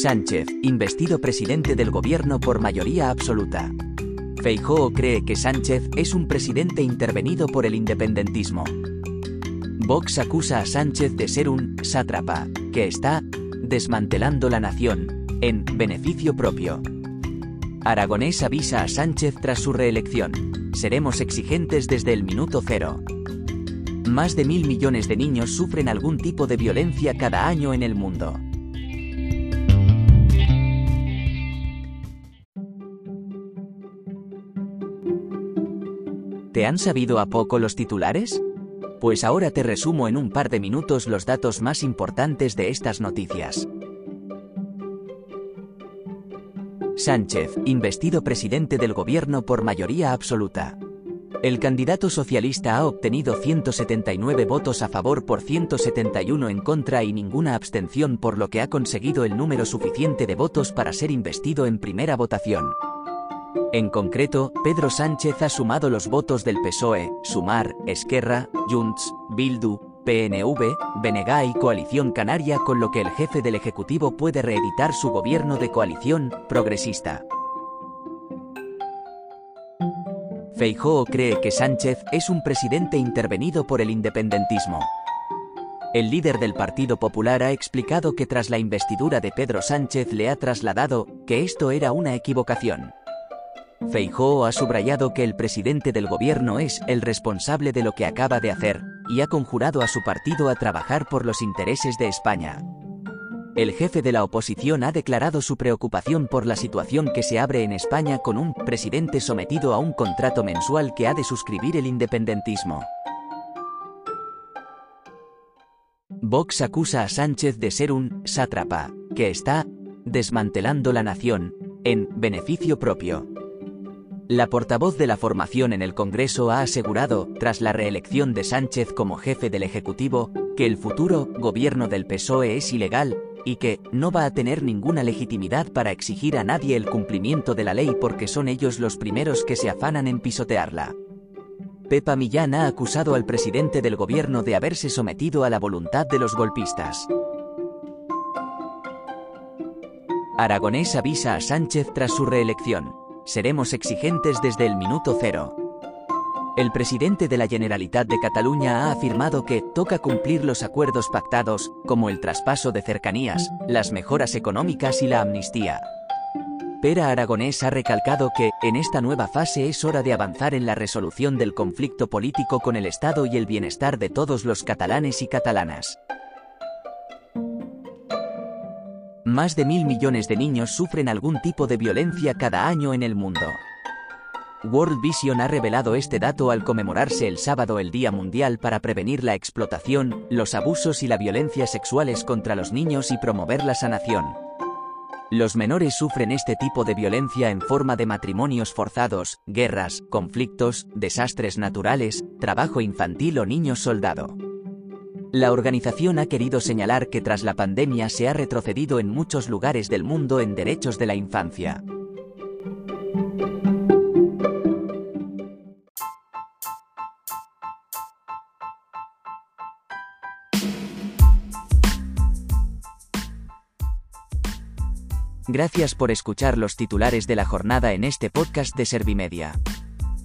Sánchez, investido presidente del gobierno por mayoría absoluta. Feijóo cree que Sánchez es un presidente intervenido por el independentismo. Vox acusa a Sánchez de ser un sátrapa, que está desmantelando la nación, en beneficio propio. Aragonés avisa a Sánchez tras su reelección. Seremos exigentes desde el minuto cero. Más de mil millones de niños sufren algún tipo de violencia cada año en el mundo. ¿Te han sabido a poco los titulares? Pues ahora te resumo en un par de minutos los datos más importantes de estas noticias. Sánchez, investido presidente del gobierno por mayoría absoluta. El candidato socialista ha obtenido 179 votos a favor por 171 en contra y ninguna abstención por lo que ha conseguido el número suficiente de votos para ser investido en primera votación. En concreto, Pedro Sánchez ha sumado los votos del PSOE, Sumar, Esquerra, Junts, Bildu, PNV, Benegá y Coalición Canaria con lo que el jefe del Ejecutivo puede reeditar su gobierno de coalición progresista. Feijóo cree que Sánchez es un presidente intervenido por el independentismo. El líder del Partido Popular ha explicado que tras la investidura de Pedro Sánchez le ha trasladado que esto era una equivocación. Feijóo ha subrayado que el presidente del gobierno es el responsable de lo que acaba de hacer, y ha conjurado a su partido a trabajar por los intereses de España. El jefe de la oposición ha declarado su preocupación por la situación que se abre en España con un presidente sometido a un contrato mensual que ha de suscribir el independentismo. Vox acusa a Sánchez de ser un sátrapa, que está desmantelando la nación, en beneficio propio. La portavoz de la formación en el Congreso ha asegurado, tras la reelección de Sánchez como jefe del Ejecutivo, que el futuro gobierno del PSOE es ilegal y que no va a tener ninguna legitimidad para exigir a nadie el cumplimiento de la ley porque son ellos los primeros que se afanan en pisotearla. Pepa Millán ha acusado al presidente del gobierno de haberse sometido a la voluntad de los golpistas. Aragonés avisa a Sánchez tras su reelección seremos exigentes desde el minuto cero. El presidente de la Generalitat de Cataluña ha afirmado que toca cumplir los acuerdos pactados, como el traspaso de cercanías, las mejoras económicas y la amnistía. Pera Aragonés ha recalcado que, en esta nueva fase es hora de avanzar en la resolución del conflicto político con el Estado y el bienestar de todos los catalanes y catalanas. Más de mil millones de niños sufren algún tipo de violencia cada año en el mundo. World Vision ha revelado este dato al conmemorarse el sábado el Día Mundial para prevenir la explotación, los abusos y la violencia sexuales contra los niños y promover la sanación. Los menores sufren este tipo de violencia en forma de matrimonios forzados, guerras, conflictos, desastres naturales, trabajo infantil o niños soldado. La organización ha querido señalar que tras la pandemia se ha retrocedido en muchos lugares del mundo en derechos de la infancia. Gracias por escuchar los titulares de la jornada en este podcast de Servimedia.